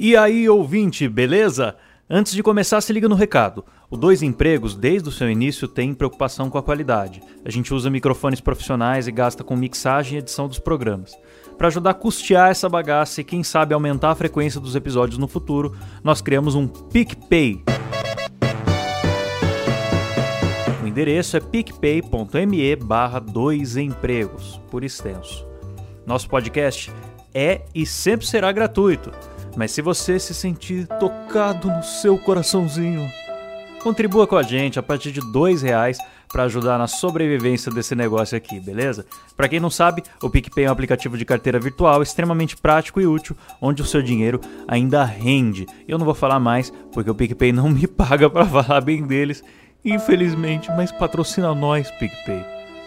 E aí, ouvinte, beleza? Antes de começar, se liga no recado. O Dois Empregos, desde o seu início, tem preocupação com a qualidade. A gente usa microfones profissionais e gasta com mixagem e edição dos programas. Para ajudar a custear essa bagaça e quem sabe aumentar a frequência dos episódios no futuro, nós criamos um PicPay. O endereço é picpay.me barra empregos, por extenso. Nosso podcast é e sempre será gratuito. Mas se você se sentir tocado no seu coraçãozinho, contribua com a gente a partir de dois reais para ajudar na sobrevivência desse negócio aqui, beleza? Para quem não sabe, o PicPay é um aplicativo de carteira virtual extremamente prático e útil, onde o seu dinheiro ainda rende. Eu não vou falar mais, porque o PicPay não me paga para falar bem deles, infelizmente, mas patrocina nós, PicPay.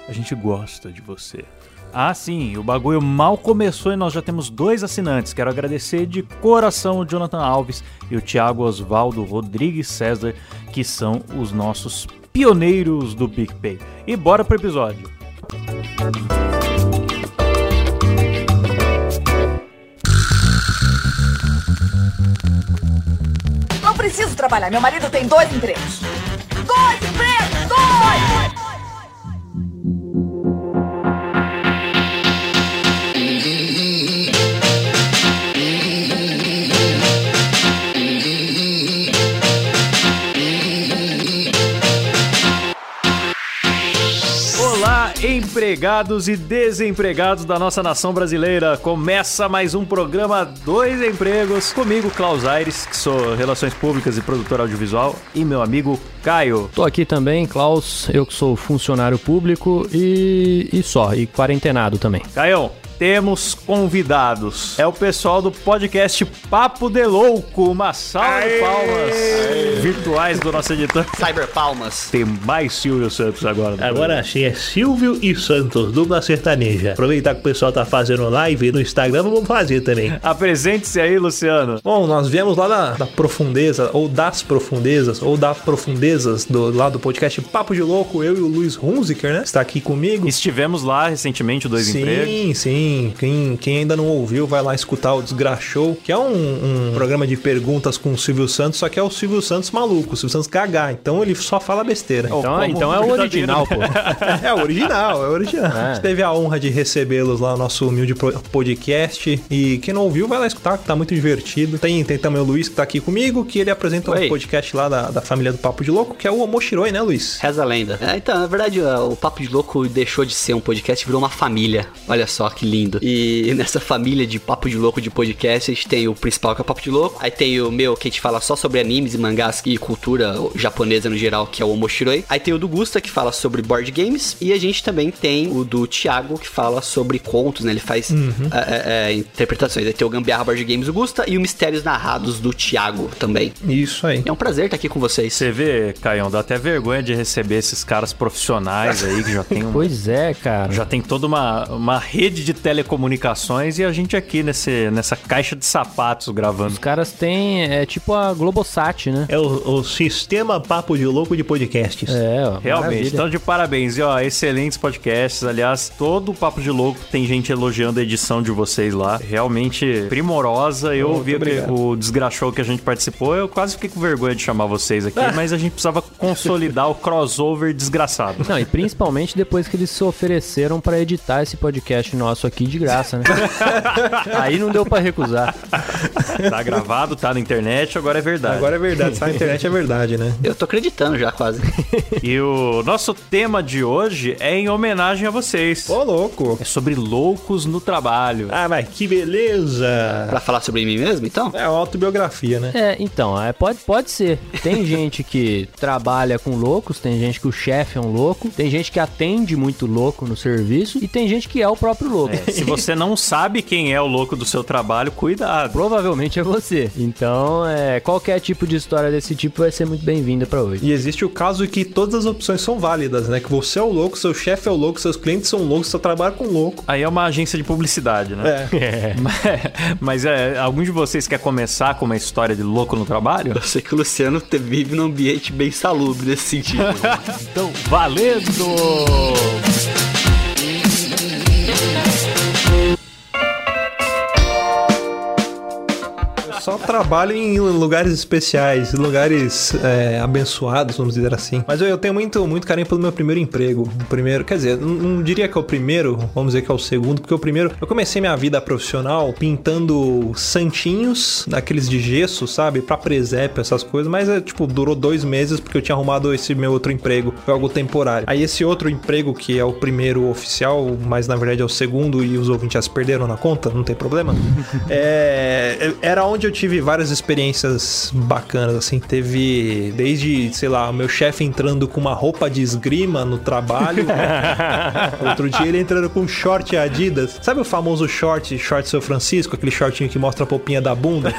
A gente gosta de você. Ah, sim, o bagulho mal começou e nós já temos dois assinantes. Quero agradecer de coração o Jonathan Alves e o Thiago Osvaldo Rodrigues César, que são os nossos pioneiros do PicPay. E bora pro episódio. Não preciso trabalhar, meu marido tem dois empregos. Dois empregos! Dois! Empregados e desempregados da nossa nação brasileira. Começa mais um programa Dois Empregos comigo, Klaus Aires, que sou Relações Públicas e produtor audiovisual, e meu amigo Caio. Tô aqui também, Klaus, eu que sou funcionário público e, e só, e quarentenado também. Caião, temos convidados. É o pessoal do podcast Papo de Louco. Uma salva de palmas virtuais do nosso editor. Cyber Palmas. Tem mais Silvio Santos agora. Agora achei, é Silvio e Santos, dupla sertaneja. Aproveitar que o pessoal tá fazendo live no Instagram, vamos fazer também. Apresente-se aí, Luciano. Bom, nós viemos lá da, da profundeza, ou das profundezas, ou das profundezas do, lá do podcast Papo de Louco, eu e o Luiz Hunziker, né? Está aqui comigo. Estivemos lá recentemente, Dois sim, Empregos. sim. Quem, quem ainda não ouviu, vai lá escutar o Desgraxou, que é um, um programa de perguntas com o Silvio Santos, só que é o Silvio Santos maluco, o Silvio Santos gaga. Então ele só fala besteira. Então, como então é o original, pô. É o original, é o original. É. A gente teve a honra de recebê-los lá no nosso humilde podcast. E quem não ouviu, vai lá escutar, que tá muito divertido. Tem, tem também o Luiz que tá aqui comigo, que ele apresenta Oi. um podcast lá da, da família do Papo de Louco, que é o Omoshiroi, né, Luiz? Reza a lenda. É, então, na verdade, o Papo de Louco deixou de ser um podcast e virou uma família. Olha só que lindo. E nessa família de Papo de Louco de podcast, a gente tem o principal, que é o Papo de Louco. Aí tem o meu, que a gente fala só sobre animes e mangás e cultura japonesa no geral, que é o Omoshiroi. Aí tem o do Gusta, que fala sobre board games. E a gente também tem o do Thiago, que fala sobre contos, né? Ele faz é, é, é, interpretações. Aí tem o Gambiarra Board Games do Gusta e o Mistérios Narrados do Thiago também. Isso aí. É um prazer estar aqui com vocês. Você vê, Caião, dá até vergonha de receber esses caras profissionais aí que já tem um, Pois é, cara. Já tem toda uma, uma rede de telecomunicações e a gente aqui nesse, nessa caixa de sapatos gravando. Os caras têm, é tipo a Globosat, né? É o, o sistema Papo de Louco de podcasts. É, ó, Realmente, maravilha. então de parabéns. E ó, excelentes podcasts. Aliás, todo o Papo de Louco tem gente elogiando a edição de vocês lá. Realmente primorosa. Eu ouvi o desgraçou que a gente participou. Eu quase fiquei com vergonha de chamar vocês aqui, mas a gente precisava consolidar o crossover desgraçado. Não, e principalmente depois que eles se ofereceram pra editar esse podcast nosso aqui de graça, né? Aí não deu pra recusar. Tá gravado, tá na internet, agora é verdade. Agora é verdade, tá na internet é verdade, né? Eu tô acreditando já, quase. E o nosso tema de hoje é em homenagem a vocês. Ô, louco. É sobre loucos no trabalho. Ah, mas que beleza. pra falar sobre mim mesmo, então? É uma autobiografia, né? É, então, é, pode, pode ser. Tem gente que trabalha com loucos, tem gente que o chefe é um louco, tem gente que atende muito louco no serviço e tem gente que é o próprio louco. É, se você não sabe quem é o louco do seu trabalho, cuidado. Provavelmente é você. Então, é, qualquer tipo de história desse tipo vai ser muito bem-vinda pra hoje. E existe o caso que todas as opções são válidas, né? Que você é o louco, seu chefe é o louco, seus clientes são loucos, seu trabalho com louco. Aí é uma agência de publicidade, né? É. Mas, mas é, algum de vocês quer começar com uma história de louco no trabalho? Eu sei que o Luciano te- vive num ambiente bem salubre nesse sentido. Então, valendo! Só trabalho em lugares especiais, lugares é, abençoados, vamos dizer assim. Mas eu, eu, tenho muito, muito carinho pelo meu primeiro emprego. O primeiro, quer dizer, não, não, diria que é o primeiro, vamos dizer que é o segundo, porque o primeiro, eu comecei minha vida profissional pintando santinhos, daqueles de gesso, sabe? Pra presépio, essas coisas, mas é, tipo, durou dois meses porque eu tinha arrumado esse meu outro emprego. Foi algo temporário. Aí esse outro emprego, que é o primeiro oficial, mas na verdade é o segundo e os ouvintes já se perderam na conta, não tem problema. é, era onde eu tive várias experiências bacanas, assim. Teve desde, sei lá, o meu chefe entrando com uma roupa de esgrima no trabalho. Outro dia ele entrando com short Adidas. Sabe o famoso short, short São Francisco, aquele shortinho que mostra a popinha da bunda?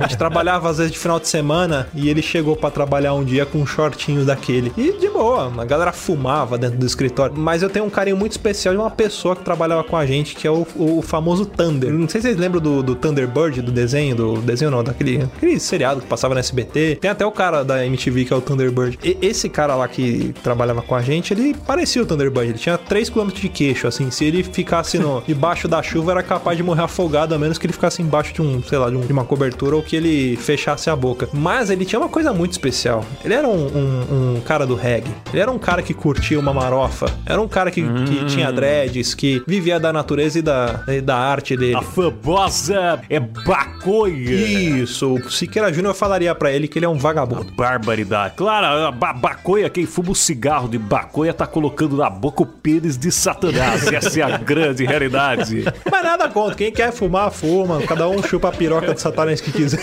A gente trabalhava às vezes de final de semana e ele chegou para trabalhar um dia com um shortinho daquele. E de boa, a galera fumava dentro do escritório. Mas eu tenho um carinho muito especial de uma pessoa que trabalhava com a gente, que é o, o famoso Thunder. Não sei se vocês lembram do, do Thunderbird, do desenho, do desenho não, daquele aquele seriado que passava no SBT. Tem até o cara da MTV que é o Thunderbird. E esse cara lá que trabalhava com a gente, ele parecia o Thunderbird. Ele tinha 3 km de queixo, assim. Se ele ficasse no, debaixo da chuva, era capaz de morrer afogado, a menos que ele ficasse embaixo de um, sei lá, de, um, de uma cobertura ou que ele fechasse a boca. Mas ele tinha uma coisa muito especial. Ele era um, um, um cara do reggae. Ele era um cara que curtia uma marofa. Era um cara que, hum. que tinha dreads, que vivia da natureza e da, e da arte dele. A famosa é bacoia. Isso. O Siqueira Júnior falaria para ele que ele é um vagabundo. A barbaridade. Claro, a ba bacoia, quem fuma o cigarro de bacoia tá colocando na boca o pênis de Satanás. Essa é a grande realidade. Mas nada contra. Quem quer fumar, fuma. Cada um chupa a piroca de Satanás que quiser.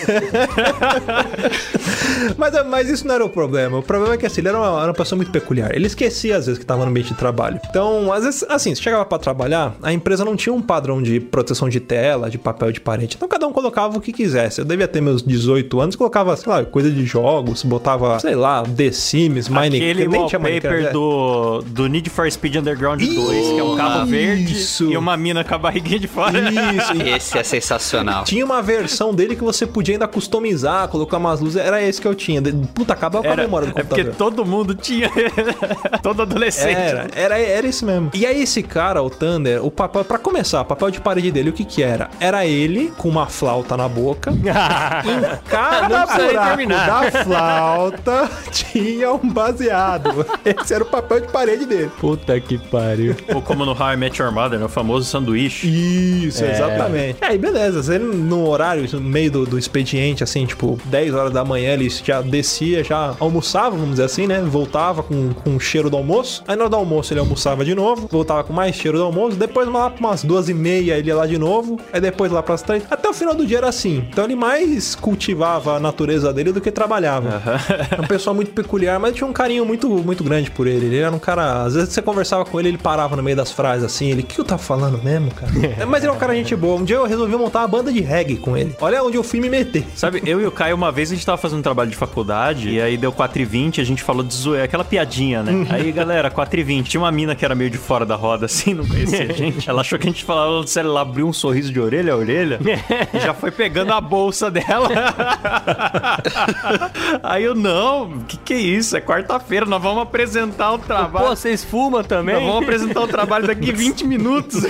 mas, mas isso não era o problema. O problema é que assim, ele era uma, era uma pessoa muito peculiar. Ele esquecia às vezes que tava no ambiente de trabalho. Então, às vezes, assim, se chegava para trabalhar, a empresa não tinha um padrão de proteção de tela, de papel de parede. Então cada um colocava o que quisesse. Eu devia ter meus 18 anos, colocava, sei lá, coisa de jogos, botava, sei lá, The Sims, Minecraft. Aquele nem tinha Minecraft. É. do, do Need for Speed Underground 2, que é um carro verde e uma mina com a barriguinha de fora. Isso. Esse é sensacional. Tinha uma versão dele que você podia ainda customizar, colocar umas luzes. Era esse que eu tinha. Puta, acabou com a memória do computador. É porque todo mundo tinha. todo adolescente. Era, era, era isso mesmo. E aí esse cara, o Thunder, o papel, para começar, o papel de parede dele, o que que era? Era ele com uma flauta na boca. Em cada buraco da flauta tinha um baseado. Esse era o papel de parede dele. Puta que pariu. Ou como no How I Met Your Mother, né? o famoso sanduíche. Isso, é. exatamente. Aí, beleza. Ele no horário, no meio do, do expediente, assim, tipo, 10 horas da manhã, ele já descia, já almoçava, vamos dizer assim, né? Voltava com, com o cheiro do almoço. Aí na hora do almoço ele almoçava de novo, voltava com mais cheiro do almoço. Depois lá pra umas duas e meia ele ia lá de novo. Aí depois lá pras três. Até o final do dia era assim. Então ele mais cultivava a natureza dele do que trabalhava. Uhum. uma pessoa muito peculiar, mas tinha um carinho muito, muito grande por ele. Ele era um cara. Às vezes você conversava com ele, ele parava no meio das frases assim. Ele, o que eu tava falando mesmo, cara? mas ele é um cara gente boa. Um dia eu resolvi montar uma banda de reggae com ele. Olha onde eu fui me meter. Sabe, eu e o Caio, uma vez a gente tava fazendo um trabalho de faculdade e aí deu 4h20 a gente falou de zoeira, aquela piadinha, né? Uhum. aí, galera, 4h20. Tinha uma mina que era meio de fora da roda, assim, não conhecia a gente. Ela achou que a gente falava sério, ela abriu um sorriso de orelha a orelha e já foi pegando a bolsa dela. aí eu, não, que que é isso? É quarta-feira, nós vamos apresentar o trabalho. Pô, vocês fumam também? Nós vamos apresentar o trabalho daqui 20 minutos.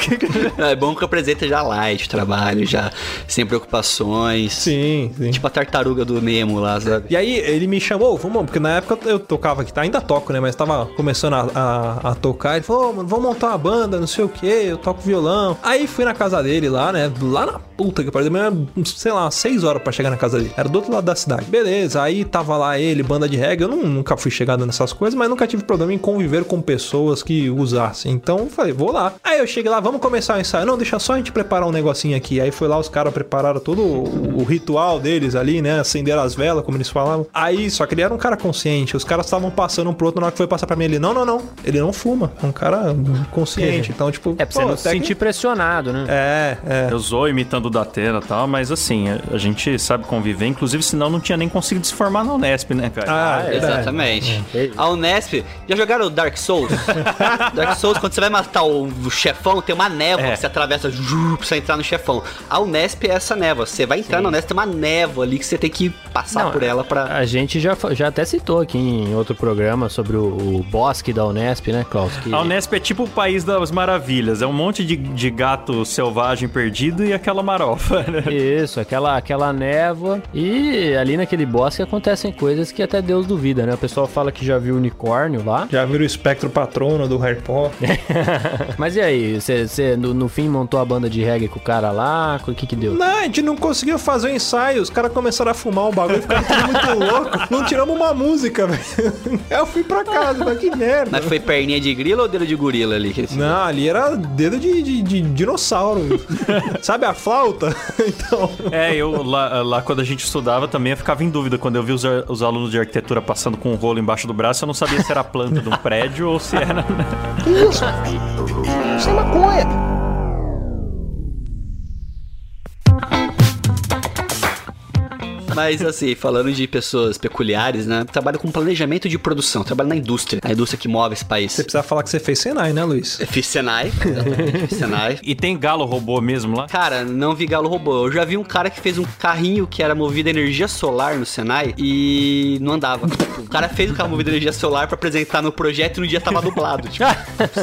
é bom que apresenta já light o trabalho, já sem preocupações. Sim, sim. Tipo a tartaruga do Nemo lá, sabe? E aí ele me chamou, vamos, porque na época eu tocava aqui, tá? ainda toco, né? Mas tava começando a, a, a tocar. Ele falou, oh, mano, vamos montar uma banda, não sei o que, eu toco violão. Aí fui na casa dele lá, né? Lá na puta que pariu, sei lá, seis horas para chegar na casa dele. Era do outro lado da cidade. Beleza, aí tava lá ele, banda de reggae. Eu não, nunca fui chegado nessas coisas, mas nunca tive problema em conviver com pessoas que usassem. Então eu falei, vou lá. Aí eu cheguei lá, vamos começar o ensaio. Não, deixa só a gente preparar um negocinho aqui. Aí foi lá, os caras prepararam todo o, o ritual deles ali, né? Acender as velas, como eles falavam. Aí, só que ele era um cara consciente. Os caras estavam passando um pro outro, na hora que foi passar pra mim, ele, não, não, não. Ele não fuma. É um cara consciente. Então, tipo. É pra você não se sentir pressionado, né? É, é. Eu sou imitando o Datena e tal, mas assim, a gente sabe conviver. Inclusive, senão não tinha nem conseguido se formar na Unesp, né, cara? Ah, ah exatamente. É. A Unesp. Já jogaram Dark Souls? Dark Souls, quando você vai matar o, chefão, tem uma névoa é. que você atravessa pra você entrar no chefão. A Unesp é essa névoa. Você vai entrar Sim. na Unesp, tem uma névoa ali que você tem que passar não, por ela pra. A gente já, já até citou aqui em outro programa sobre o, o bosque da Unesp, né, Klaus? Que... A Unesp é tipo o país das maravilhas. É um monte de, de gato selvagem perdido e aquela marofa. Né? Isso, aquela aquela, aquela névoa. E ali naquele bosque acontecem coisas que até Deus duvida, né? O pessoal fala que já viu unicórnio lá. Já viram o espectro patrono do Harry Potter? Mas e aí? Você no, no fim montou a banda de reggae com o cara lá? O que que deu? Não, a gente não conseguiu fazer o ensaio. Os caras começaram a fumar o bagulho, ficaram tudo muito louco. Não tiramos uma música, velho. Eu fui pra casa, mas que merda. Mas foi perninha de grilo ou dedo de gorila ali? Não, ali era dedo de, de- de dinossauro. Sabe a flauta? Então. É, eu lá, lá quando a gente estudava também eu ficava em dúvida quando eu vi os, os alunos de arquitetura passando com um rolo embaixo do braço, eu não sabia se era a planta de um prédio ou se era. Isso. Isso é maconha. Mas assim, falando de pessoas peculiares, né? Trabalho com planejamento de produção, trabalho na indústria, a indústria que move esse país. Você precisa falar que você fez Senai, né, Luiz? Eu fiz Senai, exatamente, fiz Senai. E tem galo robô mesmo lá? Cara, não vi galo robô. Eu já vi um cara que fez um carrinho que era movido a energia solar no Senai e não andava. O cara fez o carro movido a energia solar pra apresentar no projeto e no dia tava dublado. Tipo,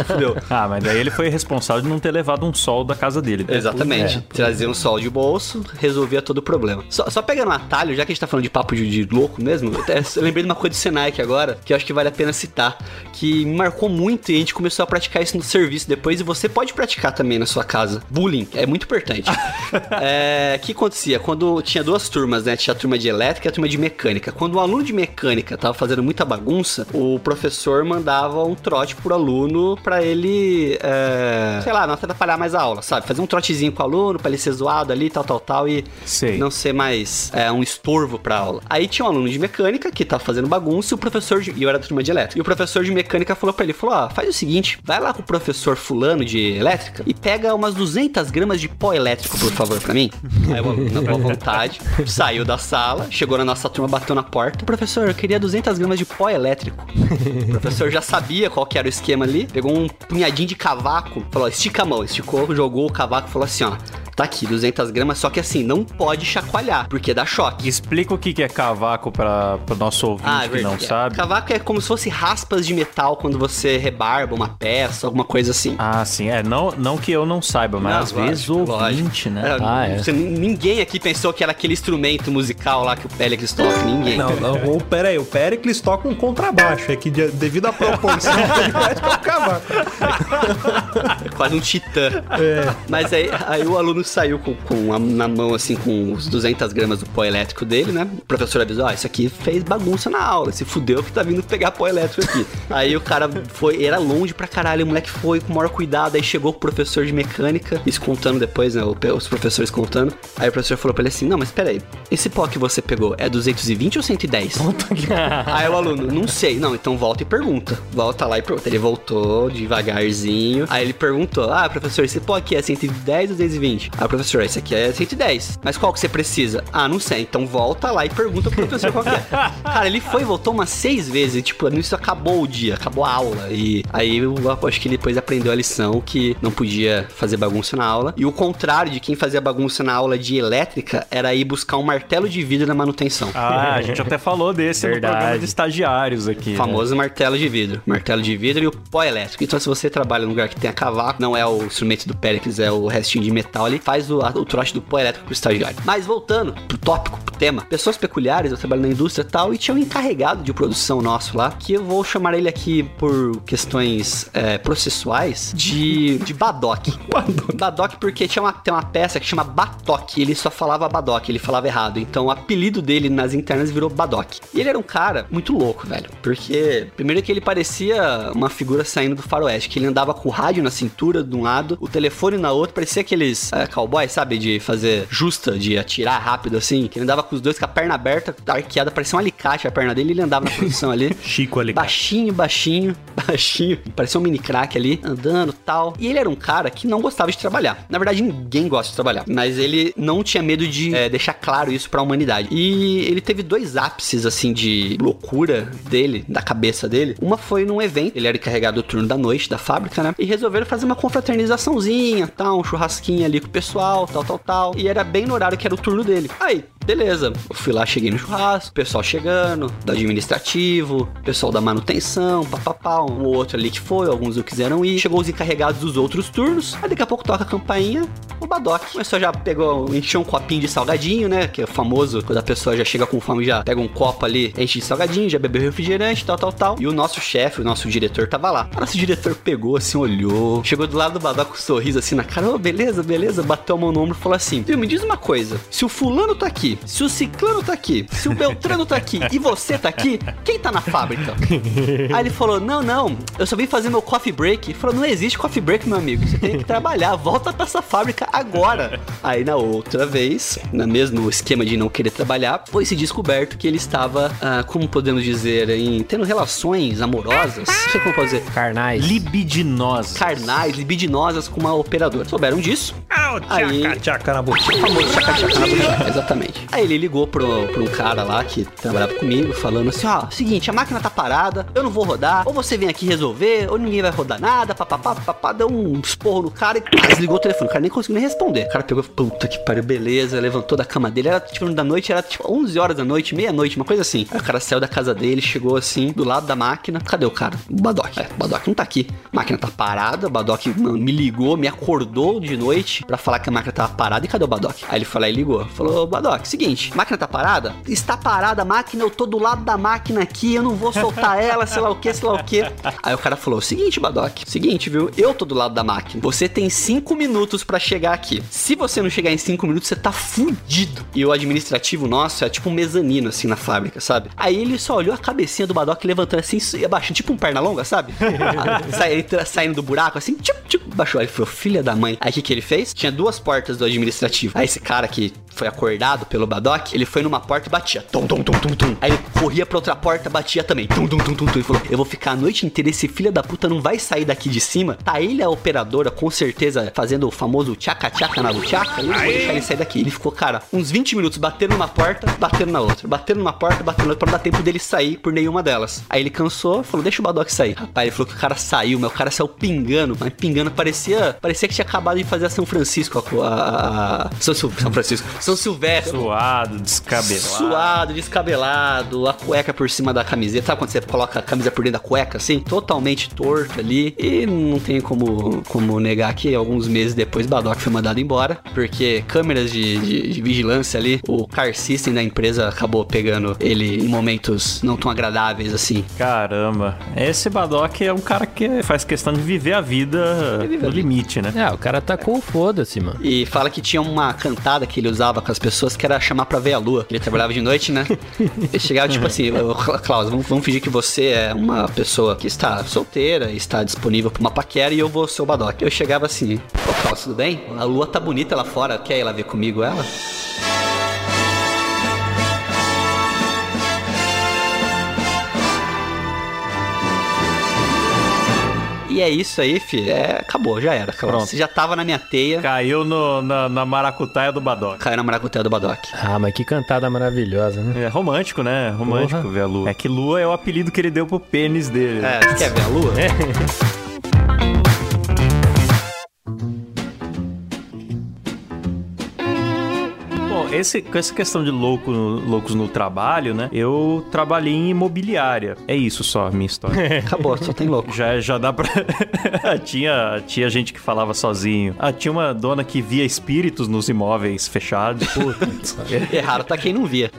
fudeu. Ah, mas daí ele foi responsável de não ter levado um sol da casa dele. Exatamente. Trazia um sol de bolso, resolvia todo o problema. Só, só pegando um atalho, já que a gente tá falando de papo de, de louco mesmo, eu, até- eu lembrei de uma coisa do Senai aqui agora, que eu acho que vale a pena citar, que me marcou muito e a gente começou a praticar isso no serviço depois, e você pode praticar também na sua casa. Bullying, é muito importante. é, o que acontecia? Quando tinha duas turmas, né? Tinha a turma de elétrica e a turma de mecânica. Quando o aluno de mecânica tava fazendo muita bagunça, o professor mandava um trote pro aluno pra ele, é, sei lá, não atrapalhar mais a aula, sabe? Fazer um trotezinho com o aluno pra ele ser zoado ali, tal, tal, tal, e Sei. não ser mais é, um estorvo pra aula. Aí tinha um aluno de mecânica que tava fazendo bagunça e o professor, de, e eu era da turma de elétrica, e o professor de mecânica falou pra ele, falou, ó, faz o seguinte, vai lá com o professor fulano de elétrica e pega umas 200 gramas de pó elétrico, por favor, pra mim. Aí aluno, na boa vontade, saiu da sala, chegou na nossa turma, bateu na porta, professor, eu queria 200 gramas de pó elétrico. O professor já sabia qual que era o esquema ali, pegou um punhadinho de cavaco, falou, estica a mão, esticou, jogou o cavaco e falou assim, ó, tá aqui, 200 gramas, só que assim, não pode chacoalhar, porque dá choque. Explica o que que é cavaco para o nosso ouvinte Ah, é que não sabe. Cavaco é como se fosse raspas de metal quando você rebarba uma peça, alguma coisa assim. Ah, sim. É, não, não que eu não saiba, mas Não, às vezes o lógico, ouvinte, né? É, Ah, é. você- ninguém aqui pensou que era aquele instrumento musical lá que o Pélix toca, ninguém. Não, não, o, pera aí, o Pericles toca um contrabaixo, é que de- devido à proporção ele vai tocar É quase um titã. É. Mas aí, aí o aluno saiu com, com a- na mão, assim, com os 200 gramas do pó elétrico dele, né? O professor avisou, ó, isso aqui fez bagunça na aula, se fudeu que tá vindo pegar pó elétrico aqui. aí o cara foi, era longe pra caralho, o moleque foi com o maior cuidado, aí chegou o professor de mecânica, isso contando depois, né, os professores contando. Aí o professor falou pra ele assim, não, mas peraí, esse pó que você pegou é 220 ou 110? Aí o aluno, não sei. Não, então volta e pergunta. Volta lá e pergunta. Ele voltou devagarzinho. Aí ele perguntou: Ah, professor, esse pó aqui é 110 ou 220? Ah, professor, esse aqui é 110. Mas qual que você precisa? Ah, não sei. Então volta lá e pergunta pro professor qual que é. Cara, ele foi e voltou umas seis vezes. E, tipo, nisso acabou o dia, acabou a aula. E aí eu acho que ele depois aprendeu a lição que não podia fazer bagunça na aula. E o contrário de quem fazia bagunça na aula de elétrica era ir buscar um martelo de vidro na manutenção. Ah, a gente até falou desse no Verdade. programa de estagiários aqui. né? Famoso martelo de vidro. Martelo de vidro e o pó elétrico. Então, se você trabalha num lugar que tem a cavaco, não é o instrumento do Péricles, é o restinho de metal ali, faz o, a- o trote do pó elétrico pro estagiário. Mas voltando pro tópico, pro tema. Pessoas peculiares, eu trabalho na indústria e tal, e tinha um encarregado de produção nosso lá, que eu vou chamar ele aqui por questões é, processuais de, de Badoc. Badoc porque tinha uma, tem uma peça que chama Batok, e ele só falava Badoc, ele falava errado. Então o apelido dele nas internas virou Badoc. E ele era um cara muito louco, velho. Porque, primeiro que ele parecia uma figura saindo do faroeste, que ele andava com o rádio na cintura de um lado, o telefone na outra, parecia aqueles é, cowboys, sabe? De fazer justa, de atirar rápido assim. Que ele andava com os dois com a perna aberta, arqueada, parecia um alicate a perna dele, ele andava na produção ali. Chico ali. Baixinho, baixinho, baixinho. Parecia um mini crack ali, andando tal. E ele era um cara que não gostava de trabalhar. Na verdade, ninguém gosta de trabalhar. Mas ele não tinha medo de é, deixar claro isso pra humanidade. E ele teve dois ápices, assim, de loucura dele, da cabeça dele. Uma foi num evento. Ele era encarregado do turno da noite da fábrica, né? E resolveram fazer uma confraternizaçãozinha, tal, um churrasquinho ali com o pessoal, tal, tal, tal. E era bem no horário que era o turno dele. Aí, beleza. Eu fui lá, cheguei no churrasco, pessoal chegando, do administrativo, pessoal da manutenção, papapá. Um ou outro ali que foi, alguns não quiseram ir. Chegou os encarregados dos outros turnos. Aí daqui a pouco toca a campainha, o Badoc. Começou já pegou, encheu um copinho de salgadinho, né? Que é famoso quando a pessoa já chega com fome, já pega um copo ali, enche de salgadinho, já bebeu refrigerante, tal, tal, tal. E o nosso chefe, o nosso diretor tava lá. O nosso diretor pegou assim, olhou, chegou do lado do Badoc com um sorriso assim na cara, ô, beleza, beleza, bateu a mão no ombro e falou assim: Viu, me diz uma coisa, se o fulano tá aqui, se o ciclano tá aqui, se o Beltrano tá aqui e você tá aqui, quem tá na fábrica? Aí ele falou: Não, não, eu só vim fazer meu coffee break. Ele falou: Não existe coffee break, meu amigo. Você tem que trabalhar. Volta pra essa fábrica agora. Aí na outra vez, no mesmo esquema de não querer trabalhar, foi se descoberto que ele estava, ah, como podemos dizer, em tendo relações amorosas. Não sei como pode dizer. Carnais. Libidinosa. Carnais, libidinosas com uma operadora. Souberam disso? Aí- Tchaca, tchaca na boca. O famoso chaca-chaca na buchaca, exatamente. Aí ele ligou pro, pro um cara lá que trabalhava comigo, falando assim: ó, seguinte, a máquina tá parada, eu não vou rodar, ou você vem aqui resolver, ou ninguém vai rodar nada, papapá, papapá, deu um esporro no cara e desligou o telefone. O cara nem conseguiu nem responder. O cara pegou, puta que pariu, beleza, levantou da cama dele, era tipo da noite, era tipo 11 horas da noite, meia-noite, uma coisa assim. Aí o cara saiu da casa dele, chegou assim, do lado da máquina, cadê o cara? O Badoc. É, o Badoc não tá aqui. A máquina tá parada, o Badoc me ligou, me acordou de noite pra falar que a máquina tava parada e cadê o Badoc? Aí ele lá e ligou. Falou, Badoc, seguinte, máquina tá parada? Está parada a máquina, eu tô do lado da máquina aqui, eu não vou soltar ela, sei lá o que, sei lá o que. Aí o cara falou, seguinte, Badoc, seguinte, viu? Eu tô do lado da máquina. Você tem cinco minutos pra chegar aqui. Se você não chegar em cinco minutos, você tá fudido. E o administrativo nosso é tipo um mezanino, assim, na fábrica, sabe? Aí ele só olhou a cabecinha do Badoc levantando assim e abaixando, tipo um perna longa, sabe? Sa- ele saindo do buraco, assim, tipo, tipo, baixou. Aí ele falou, filha da mãe. Aí o que, que ele fez? Tinha duas portas do administrativo. Aí esse cara que foi acordado pelo Badoc, ele foi numa porta e batia. Tum, tum, tum, tum, tum. Aí ele corria pra outra porta, batia também. Tum, tum, tum, tum, tum. Ele falou, eu vou ficar a noite inteira, esse filho da puta não vai sair daqui de cima. Tá ele, a operadora, com certeza, fazendo o famoso tchaca-tchaca na buchaca. Eu não vou deixar ele sair daqui. Ele ficou, cara, uns 20 minutos batendo numa porta, batendo na outra. Batendo numa porta, batendo na outra, pra não dar tempo dele sair por nenhuma delas. Aí ele cansou, falou, deixa o Badoc sair. Rapaz, ele falou que o cara saiu, mas o cara saiu pingando, mas pingando, parecia, parecia que tinha acabado de fazer a São Francisco, a, a- a- São, São Francisco, São Silvestre. Suado, descabelado. Suado, descabelado, a cueca por cima da camiseta. Sabe quando você coloca a camisa por dentro da cueca, assim? Totalmente torto ali. E não tem como, como negar que alguns meses depois Badoc foi mandado embora. Porque câmeras de, de- de vigilância ali, o car system da empresa acabou pegando ele em momentos não tão agradáveis assim. Caramba. Esse Badoc é um cara que faz questão de viver a vida vive a no vida. limite, né? É, o cara tacou o foda-se, mano. E fala que tinha uma cantada que ele usava com as pessoas que era chamar pra ver a lua. Ele trabalhava de noite, né? Ele chegava tipo assim, "Ô, Cla- Klaus, vamos, vamos fingir que você é uma pessoa que está solteira, está disponível pra uma paquera e eu vou ser o Badoc. Eu chegava assim, ô Klaus, tudo bem? A lua tá bonita lá fora, quer ir lá ver comigo ela? E é isso aí, fi. É, acabou, já era. Klaus. Pronto. Você já tava na minha teia. Caiu no- na, na maracutaia do Badoc. Caiu na maracuteia do Badoc. Ah, mas que cantada maravilhosa, né? É romântico, né? Romântico Porra. ver a lua. É que lua é o apelido que ele deu pro pênis dele. É, você quer ver a lua? Bom, esse, com essa questão de louco, loucos no trabalho, né? Eu trabalhei em imobiliária. É isso só a minha história. Acabou, só tem louco. Já, já dá pra. tinha, tinha gente que falava sozinho. Ah, tinha uma dona que via espíritos nos imóveis fechados. Puta. Errado tá quem não via.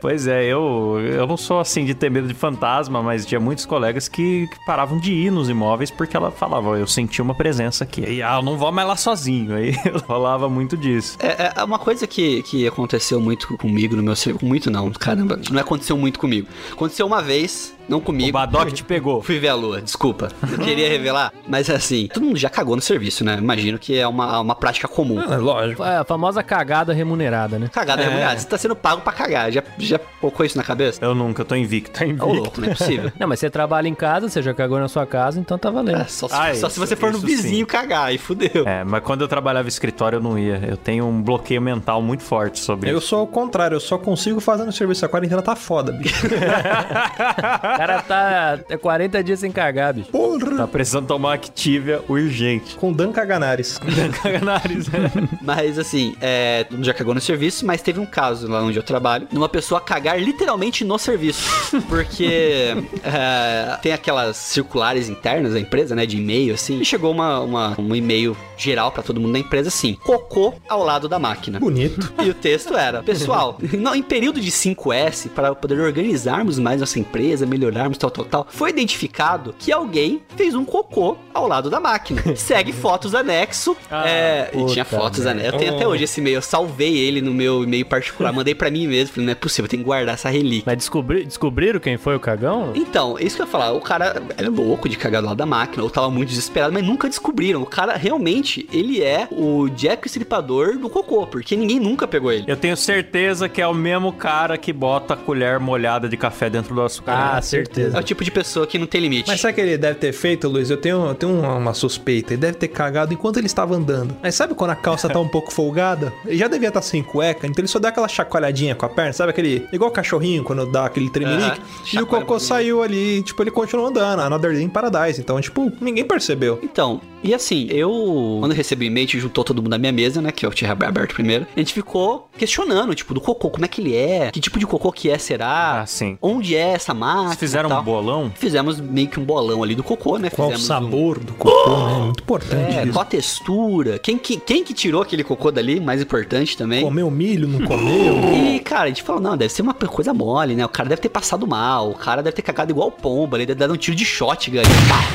pois é, eu, eu não sou assim de ter medo de fantasma, mas tinha muitos colegas que, que paravam de ir nos imóveis porque ela falava, eu senti uma presença aqui. Aí, ah, eu não vou mais lá sozinho. Aí rolava muito disso. É, é uma coisa que, que aconteceu muito comigo no meu serviço. Muito não, caramba. Não aconteceu muito comigo. Aconteceu uma vez, não O comigo. Badoc te pegou. Fui ver a lua, desculpa. Não queria revelar. Mas assim, todo mundo já cagou no serviço, né? Imagino que é uma, uma prática comum. É, lógico. É a famosa cagada remunerada, né? Cagada É. remunerada. Você tá sendo pago pra cagar. Já, já colocou isso na cabeça? Eu nunca, tô invicto. Ô, louco, não é possível. Não, mas você trabalha em casa, você já cagou na sua casa, então tá valendo. É, só, se- Ah, só isso, se você for no vizinho sim. cagar, aí fudeu. É, mas quando eu trabalhava em escritório eu não ia. Eu tenho um bloqueio mental muito forte sobre Eu isso. sou ao contrário, eu só consigo fazer no serviço. A quarentena tá foda, bicho. cara tá é 40 dias sem cagar, bicho. Porra! Tá precisando tomar Activia urgente. Com Dan Caganares. Caganares, né? Mas assim, é, já cagou no serviço, mas teve um caso lá onde eu trabalho, numa pessoa cagar literalmente no serviço. Porque é, tem aquelas circulares internas da empresa, né? De e-mail, assim. E chegou uma, uma- um e-mail geral pra todo mundo da empresa, assim: cocô ao lado da máquina. Bonito. E o texto era: Pessoal, não, em período de 5S, para poder organizarmos mais nossa empresa, melhorarmos tal, tal, tal, foi identificado que alguém fez um cocô ao lado da máquina. Segue fotos anexo. Ah, é, e tinha fotos anexo. Eu tenho até hoje esse e-mail. Eu salvei ele no meu e-mail particular. Mandei pra mim mesmo. Falei, não é possível, eu tenho que guardar essa relíquia. Mas descobri, descobriram quem foi o cagão? Então, é isso que eu ia falar. O cara era louco de cagar do lado da máquina, ou tava muito desesperado, mas nunca descobriram. O cara realmente, ele é o Jack o Estripador do cocô, porque ninguém nunca pegou ele. Eu tenho certeza que é o mesmo cara que bota a colher molhada de café dentro do açúcar. Ah, É certeza. O tipo de pessoa que não tem limite. Mas sabe o que ele deve ter feito, Luiz? Eu tenho, eu tenho uma, uma suspeita. Ele deve ter cagado enquanto ele estava andando. Mas sabe quando a calça tá um pouco folgada? Ele já devia estar sem cueca, então ele só dá aquela chacoalhadinha com a perna, sabe aquele. Igual cachorrinho quando dá aquele tremelique. Aham. E o cocô bonito. saiu ali, tipo, ele continuou andando. Another Day in Paradise. Então, tipo, ninguém percebeu. Então, e assim, eu, quando eu recebi o e-mail, juntou todo mundo na minha mesa, né, que eu tinha aberto primeiro, a gente ficou questionando, tipo, do cocô, como é que ele é, que tipo de cocô que é, será, Ah, sim. onde é essa máquina Vocês fizeram um bolão? Fizemos meio que um bolão ali do cocô, né, Qual o fizemos um- sabor do cocô, né? Muito importante É, isso. qual a textura, quem que, quem que tirou aquele cocô dali, mais importante também. Comeu milho, não comeu? E, cara, a gente falou, não, deve ser uma coisa mole, né? O cara deve ter passado mal, o cara deve ter cagado igual pomba, ele deve ter dado um tiro de shotgun. ali.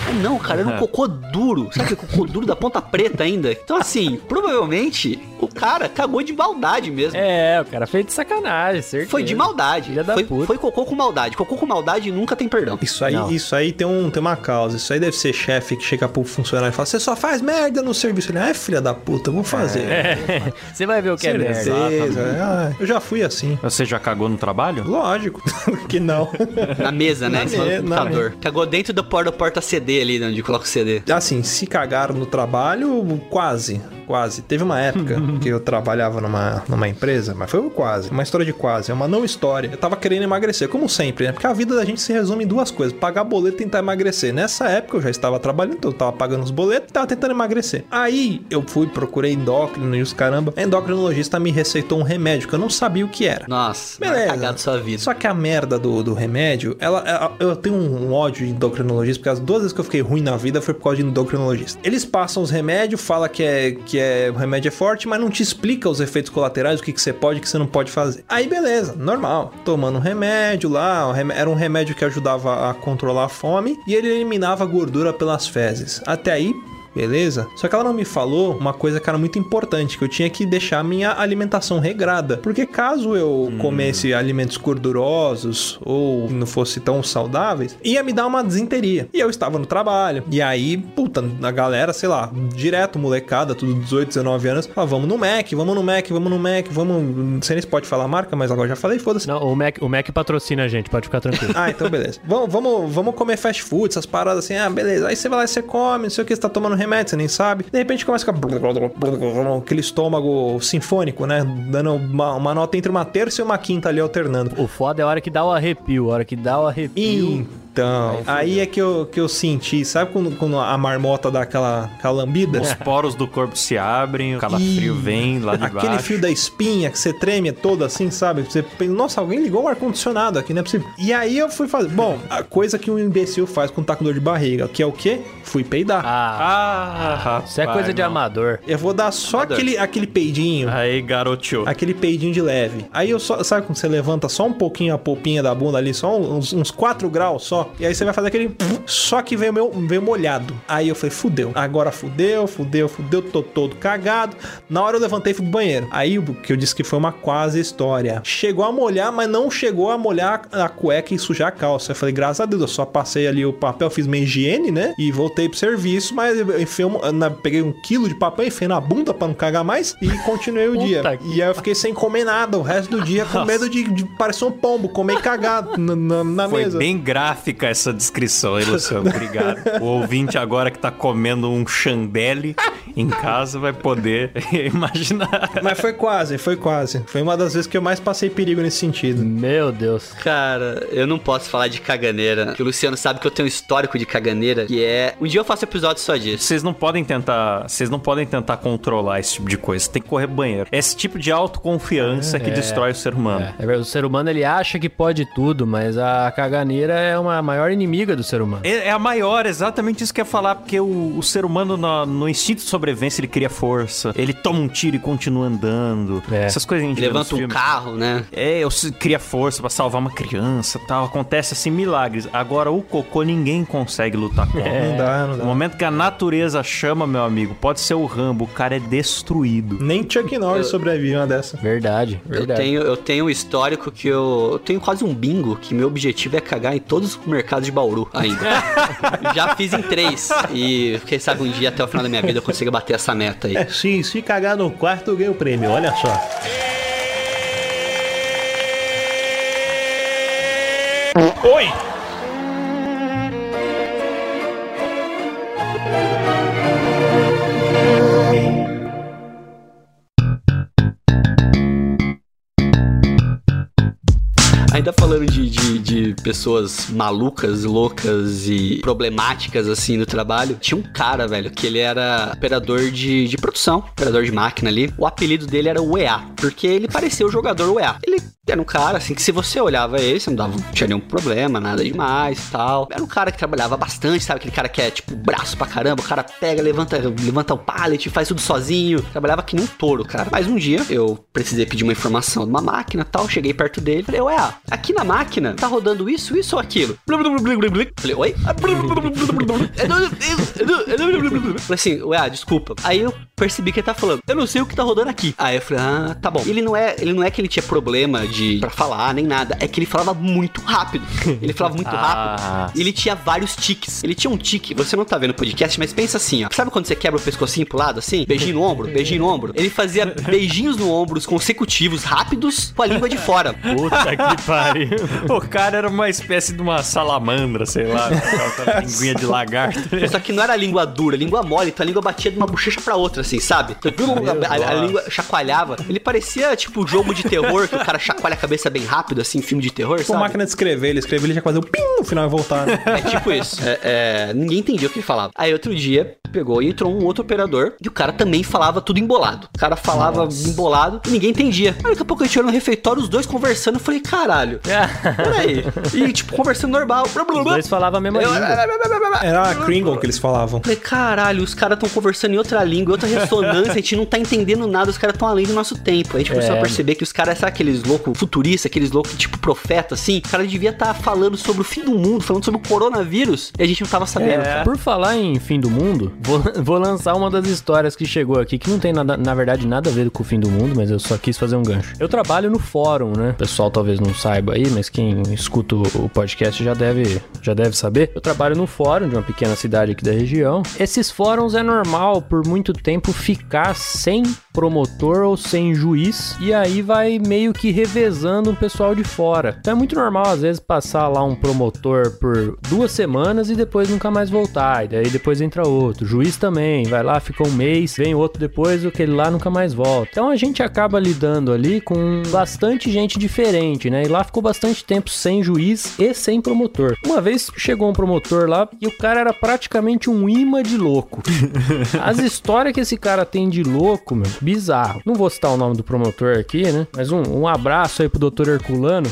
Mas não, cara, era um cocô duro. Sabe aquele cocô duro da ponta preta ainda? Então, assim, provavelmente o cara cagou de maldade mesmo. É, o cara fez de sacanagem, certeza. Foi de maldade. Filha da Foi, puta. foi cocô com maldade. Cocô com maldade nunca tem perdão. Isso aí, Não. isso aí tem, um, tem uma causa. Isso aí deve ser chefe que chega pro funcionário e fala: Você só faz merda no serviço. Ele, é filha da puta, eu vou fazer. É, Você vai ver o que é merda. Certeza. Ah, eu já fui assim. Você já cagou no trabalho? Lógico que não. Na mesa, né? Na me- do na computador. Cagou dentro do porta, porta CD ali, né, onde coloca o CD. Assim, se cagaram no trabalho, quase. Quase. Teve uma época que eu trabalhava numa, numa empresa, mas foi um quase. Uma história de quase, é uma não história. Eu tava querendo emagrecer, como sempre, né? Porque a vida da gente se resume em duas coisas: pagar boleto e tentar emagrecer. Nessa época eu já estava trabalhando, então eu tava pagando os boletos e tava tentando emagrecer. Aí eu fui, procurei endócrino e os caramba. A endocrinologista me receitou um remédio que eu não sabia o que era. Nossa, Beleza. cagado sua vida. Só que a merda do, do remédio, ela, ela- eu tenho um, um ódio de endocrinologista, porque as duas vezes que eu fiquei ruim na vida foi por causa de endocrinologista. Eles passam os remédios, fala que é que é o remédio é forte, mas não te explica os efeitos colaterais, o que, que você pode e o que você não pode fazer. Aí beleza, normal. Tomando um remédio lá, era um remédio que ajudava a controlar a fome e ele eliminava a gordura pelas fezes. Até aí, Beleza? Só que ela não me falou uma coisa que era muito importante, que eu tinha que deixar a minha alimentação regrada. Porque caso eu comesse alimentos gordurosos ou não fosse tão saudáveis, ia me dar uma desinteria. E eu estava no trabalho. E aí, puta, a galera, sei lá, direto, molecada, tudo 18, 19 anos, ah, vamos no Mac, vamos no Mac, vamos no Mac, vamos. Não sei nem se pode falar a marca, mas agora já falei, foda-se. Não, o Mac, o Mac patrocina a gente, pode ficar tranquilo. Ah, então beleza. vamos, vamos, vamos comer fast food, essas paradas assim. Ah, beleza. Aí você vai lá e você come, não sei o que, você tá tomando remédio, você nem sabe. De repente começa ficar aquele estômago sinfônico, né? Dando uma, uma nota entre uma terça e uma quinta ali alternando. o foda é a hora que dá o arrepio, a hora que dá o arrepio. Então, aí é que eu, que eu senti, sabe quando, quando a marmota dá aquela, aquela lambida? Os poros do corpo se abrem, o calafrio Ih, vem lá de Aquele baixo. fio da espinha que você treme todo assim, sabe? Você pensa, nossa, alguém ligou um ar-condicionado aqui, não é possível. E aí eu fui fazer. Bom, a coisa que um imbecil faz quando tá com dor de barriga, que é o quê? Fui peidar. Ah, Ah, rapaz, isso é coisa de não. amador. Eu vou dar só Amador. aquele, aquele peidinho. Aí, garoto. Aquele peidinho de leve. Aí eu só. Sabe quando você levanta só um pouquinho a polpinha da bunda ali, só uns, uns 4 graus só? E aí você vai fazer aquele. Só que veio, meu, veio molhado. Aí eu falei, fudeu. Agora fudeu, fudeu, fudeu, tô todo cagado. Na hora eu levantei e fui pro banheiro. Aí o que eu disse que foi uma quase história. Chegou a molhar, mas não chegou a molhar a cueca e sujar a calça. Eu falei, graças a Deus, eu só passei ali o papel, fiz minha higiene, né? E voltei pro serviço, mas eu na- peguei um quilo de papel, enfiei na bunda pra não cagar mais e continuei o dia. que E aí eu fiquei sem comer nada o resto do dia, com medo de, de parecer um pombo, comer cagado na, na- na Foi mesa. bem gráfica essa descrição aí, Luciano. Obrigado. o ouvinte agora que tá comendo um chandelle em casa vai poder imaginar. Mas foi quase, foi quase. Foi uma das vezes que eu mais passei perigo nesse sentido. Meu Deus. Cara, eu não posso falar de caganeira. Que o Luciano sabe que eu tenho um histórico de caganeira, que é. Um dia eu faço episódio só disso. Vocês não podem tentar, vocês não podem tentar controlar esse tipo de coisa. Tem que correr banheiro. É esse tipo de autoconfiança que destrói o ser humano. É, é, o ser humano ele acha que pode tudo, mas a caganeira é uma maior inimiga do ser humano. É, é a maior, exatamente isso que eu ia falar, porque o, o ser humano no, no instinto de sobrevivência ele cria força, ele toma um tiro e continua andando. É. Essas coisas que a gente Levanta um filmes. carro, né? É, eu cria força pra salvar uma criança tal. Acontece assim milagres. Agora o cocô ninguém consegue lutar contra. Não dá, não No dá. momento que a natureza chama, meu amigo, pode ser o Rambo, o cara é destruído. Nem Chuck Norris sobrevive uma dessa. Verdade, Eu verdade. tenho, eu tenho um histórico que eu, eu tenho quase um bingo que meu objetivo é cagar em todos os mercados de Bauru ainda. Já fiz em três e quem sabe um dia até o final da minha vida eu consiga bater essa meta aí. É, sim, se cagar no quarto, eu ganho o prêmio, olha só. Oi! Pessoas malucas, loucas e problemáticas assim no trabalho, tinha um cara, velho, que ele era operador de, de produção, operador de máquina ali. O apelido dele era o EA, porque ele parecia o jogador UEA. Ele era um cara assim que se você olhava ele, você não dava, não tinha nenhum problema, nada demais e tal. Era um cara que trabalhava bastante, sabe? Aquele cara que é tipo braço pra caramba, o cara pega, levanta, levanta o pallet, faz tudo sozinho. Trabalhava que nem um touro, cara. Mas um dia eu precisei pedir uma informação de uma máquina e tal, cheguei perto dele, falei, ué, aqui na máquina tá rodando isso, isso ou aquilo? Falei, oi? Falei assim, ué, desculpa. Aí eu percebi que ele tá falando, eu não sei o que tá rodando aqui. Aí eu falei, ah, tá bom. Ele não é, ele não é que ele tinha problema de para falar nem nada, é que ele falava muito rápido. Ele falava muito Ah, rápido. E ele tinha vários tiques. Ele tinha um tique, você não tá vendo o podcast, mas pensa assim, ó. Sabe quando você quebra o pescocinho pro lado assim? Beijinho no ombro, beijinho no ombro. Ele fazia beijinhos no ombros consecutivos, rápidos, com a língua de fora. Puta que pariu. O cara era uma espécie de uma salamandra, sei lá, aquela linguinha de lagarto. Só que não era língua dura, língua mole, então a língua batia de uma bochecha pra outra, assim, sabe? A, a- a língua chacoalhava. Ele parecia tipo jogo de terror, que o cara chacoalha a cabeça bem rápido, assim, filme de terror, Com sabe? máquina de escrever, ele escreveu, ele já fazia o pim no final e voltar. né? É tipo isso. É, é, ninguém entendia o que ele falava. Aí outro dia, pegou e entrou um outro operador e o cara também falava tudo embolado. O cara falava embolado e ninguém entendia. Aí daqui a pouco a gente olhou no refeitório, os dois conversando. Eu falei, caralho, peraí. E tipo, conversando normal. Os dois falavam a mesma Eu- língua. Era a Kringle que eles falavam. Falei, caralho, os caras estão conversando em outra língua, em outra ressonância, a gente não tá entendendo nada, os caras estão além do nosso tempo. Aí a gente começou É. a perceber que os caras, sabe aqueles loucos futuristas, aqueles loucos tipo profeta, assim? O cara devia estar falando sobre o fim do mundo, falando sobre o coronavírus, e a gente não tava sabendo. É, Por falar em fim do mundo, vou, vou lançar uma das histórias que chegou aqui, que não tem nada, na verdade nada a ver com o fim do mundo, mas eu só quis fazer um gancho. Eu trabalho no fórum, né? O pessoal talvez não saiba aí, mas quem escuta o o podcast já deve, já deve saber. Eu trabalho no fórum de uma pequena cidade aqui da região. Esses fóruns é normal por muito tempo ficar sem promotor ou sem juiz, e aí vai meio que revezando um pessoal de fora. Então é muito normal, às vezes, passar lá um promotor por duas semanas e depois nunca mais voltar. E daí depois entra outro. Juiz também, vai lá, fica um mês, vem outro depois, aquele lá nunca mais volta. Então a gente acaba lidando ali com bastante gente diferente, né? E lá ficou bastante tempo sem juiz e sem promotor. Uma vez chegou um promotor lá e o cara era praticamente um imã de louco. As histórias que esse cara tem de louco, meu, bizarro. Não vou citar o nome do promotor aqui, né? Mas um, um abraço aí pro doutor Herculano.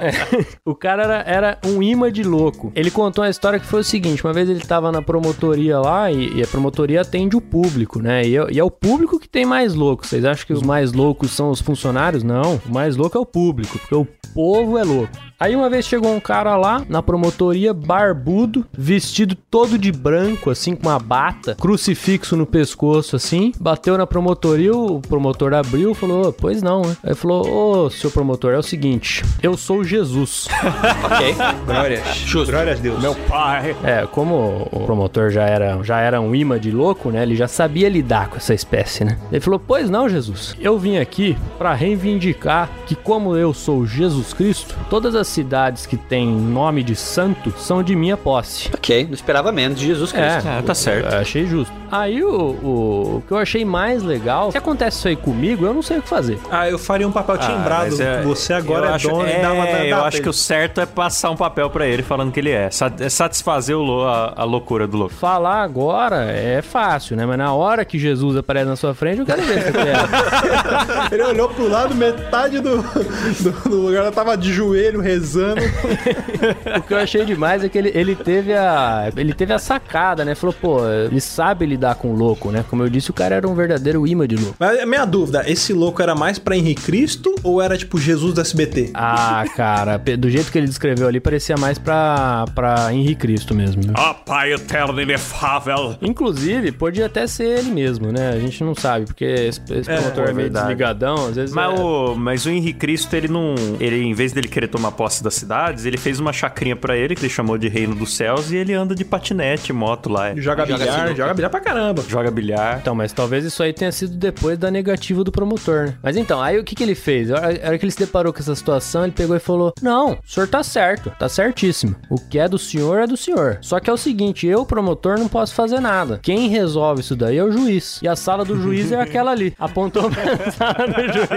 É, o cara era, era um imã de louco. Ele contou uma história que foi o seguinte: uma vez ele tava na promotoria lá e, e a promotoria atende o público, né? E é, e é o público que tem mais louco. Vocês acham que os mais loucos são os funcionários? Não. O mais louco é o público, porque o povo é louco. Aí uma vez chegou um cara lá na promotoria, barbudo, vestido todo de branco, assim, com uma bata, crucifixo no pescoço, assim, bateu na promotoria, o promotor abriu, falou, "Ô, pois não, né? Aí falou, ô, seu promotor, é o seguinte, eu sou Jesus. Ok. Glórias. Justo. Glórias a Deus. Meu Pai. É, como o promotor já era, já era um imã de louco, né? Ele já sabia lidar com essa espécie, né? Ele falou: Pois não, Jesus. Eu vim aqui pra reivindicar que, como eu sou Jesus Cristo, todas as cidades que têm nome de santo são de minha posse. Ok, não esperava menos de Jesus Cristo. É, tá certo. Eu Achei justo. Aí o, o, o que eu achei mais legal, se acontece isso aí comigo, eu não sei o que fazer. Ah, eu faria um papel timbrado. mas é- Você agora é acho, dono e dá uma é, Eu acho que o certo é passar um papel pra ele falando que ele é. É satisfazer o a, a loucura do louco. Falar agora é fácil, né? Mas na hora que Jesus aparece na sua frente, eu quero ver se você quer. Ele olhou pro lado, metade do, do, do lugar ela tava de joelho rezando. O que eu achei demais é que ele, ele teve a. Ele teve a sacada, né? Falou, pô, ele sabe lidar com o louco, né? Como eu disse, o cara era um verdadeiro imã de louco. Mas a minha dúvida, esse louco era mais pra Henrique Cristo ou era tipo Jesus do SBT? Ah, cara, do jeito que ele descreveu ali, parecia mais pra, pra Henri Cristo mesmo. viu? Ah, Pai eterno inefável. Inclusive, podia até ser ele mesmo, né? A gente não sabe, porque esse, esse promotor é é meio verdade. desligadão, às vezes. Mas, é- o, mas o Henrique Cristo, ele não. Ele, em vez dele querer tomar posse das cidades, ele fez uma chacrinha pra ele, que ele chamou de Reino dos Céus, e ele anda de patinete, moto lá. Joga, Joga bilhar, joga bilhar pra caramba. Joga bilhar. Então, mas talvez isso aí tenha sido depois da negativa do promotor, né? Mas então, aí o que que ele fez? A hora a hora que ele se deparou com essa situação, ele pegou e falou: Não, o senhor tá certo, tá certíssimo. O que é do senhor é do senhor. Só que é o seguinte, eu, promotor, não posso fazer nada. Quem resolve isso daí é o juiz. E a sala do juiz é aquela ali. Apontou pra sala do juiz.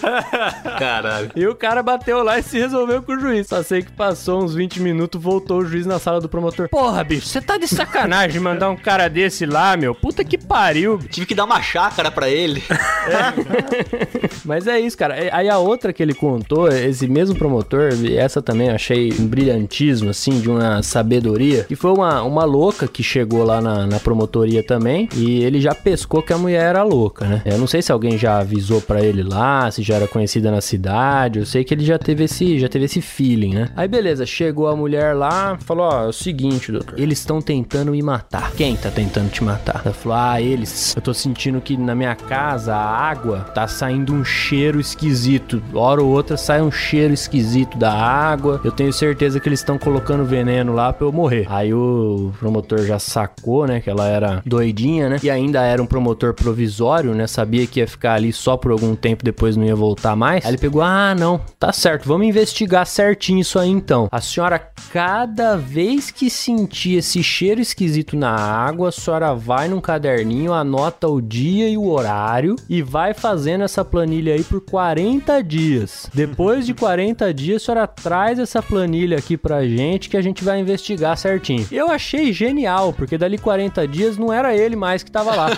Caralho. E o cara bateu lá e se resolveu com o juiz. Só sei que passou uns 20 minutos, voltou o juiz na sala do promotor. Porra, bicho, você tá de sacanagem mandar um cara desse lá, meu. Puta que pariu. Tive que dar uma chácara pra ele. Mas é isso, cara. É- Aí a outra que ele contou, esse mesmo promotor, essa também eu achei um brilhantismo, assim, de uma sabedoria, que foi uma, uma louca que chegou lá na, na promotoria também, e ele já pescou que a mulher era louca, né? Eu não sei se alguém já avisou pra ele lá, se já era conhecida na cidade, eu sei que ele já teve esse, já teve esse feeling, né? Aí beleza, chegou a mulher lá, falou, ó, é o seguinte, doutor, eles estão tentando me matar. Quem tá tentando te matar? Ela falou, ah, eles. Eu tô sentindo que na minha casa a água tá saindo um cheiro esquisito. Hora ou outra sai um cheiro esquisito da água. Eu tenho certeza que eles estão colocando veneno lá pra eu morrer. Aí o promotor já sacou, né, que ela era doidinha, né? E ainda era um promotor provisório, né? Sabia que ia ficar ali só por algum tempo, depois não ia voltar mais. Aí ele pegou, ah, não, tá certo, vamos investigar certinho isso aí então. A senhora, cada vez que sentir esse cheiro esquisito na água, a senhora vai num caderninho, anota o dia e o horário e vai fazendo essa planilha aí por 40 dias. Depois de 40 dias, a senhora traz essa planilha aqui pra gente que a gente vai investigar certinho. Eu achei genial, porque dali 40 dias não era ele mais que tava lá.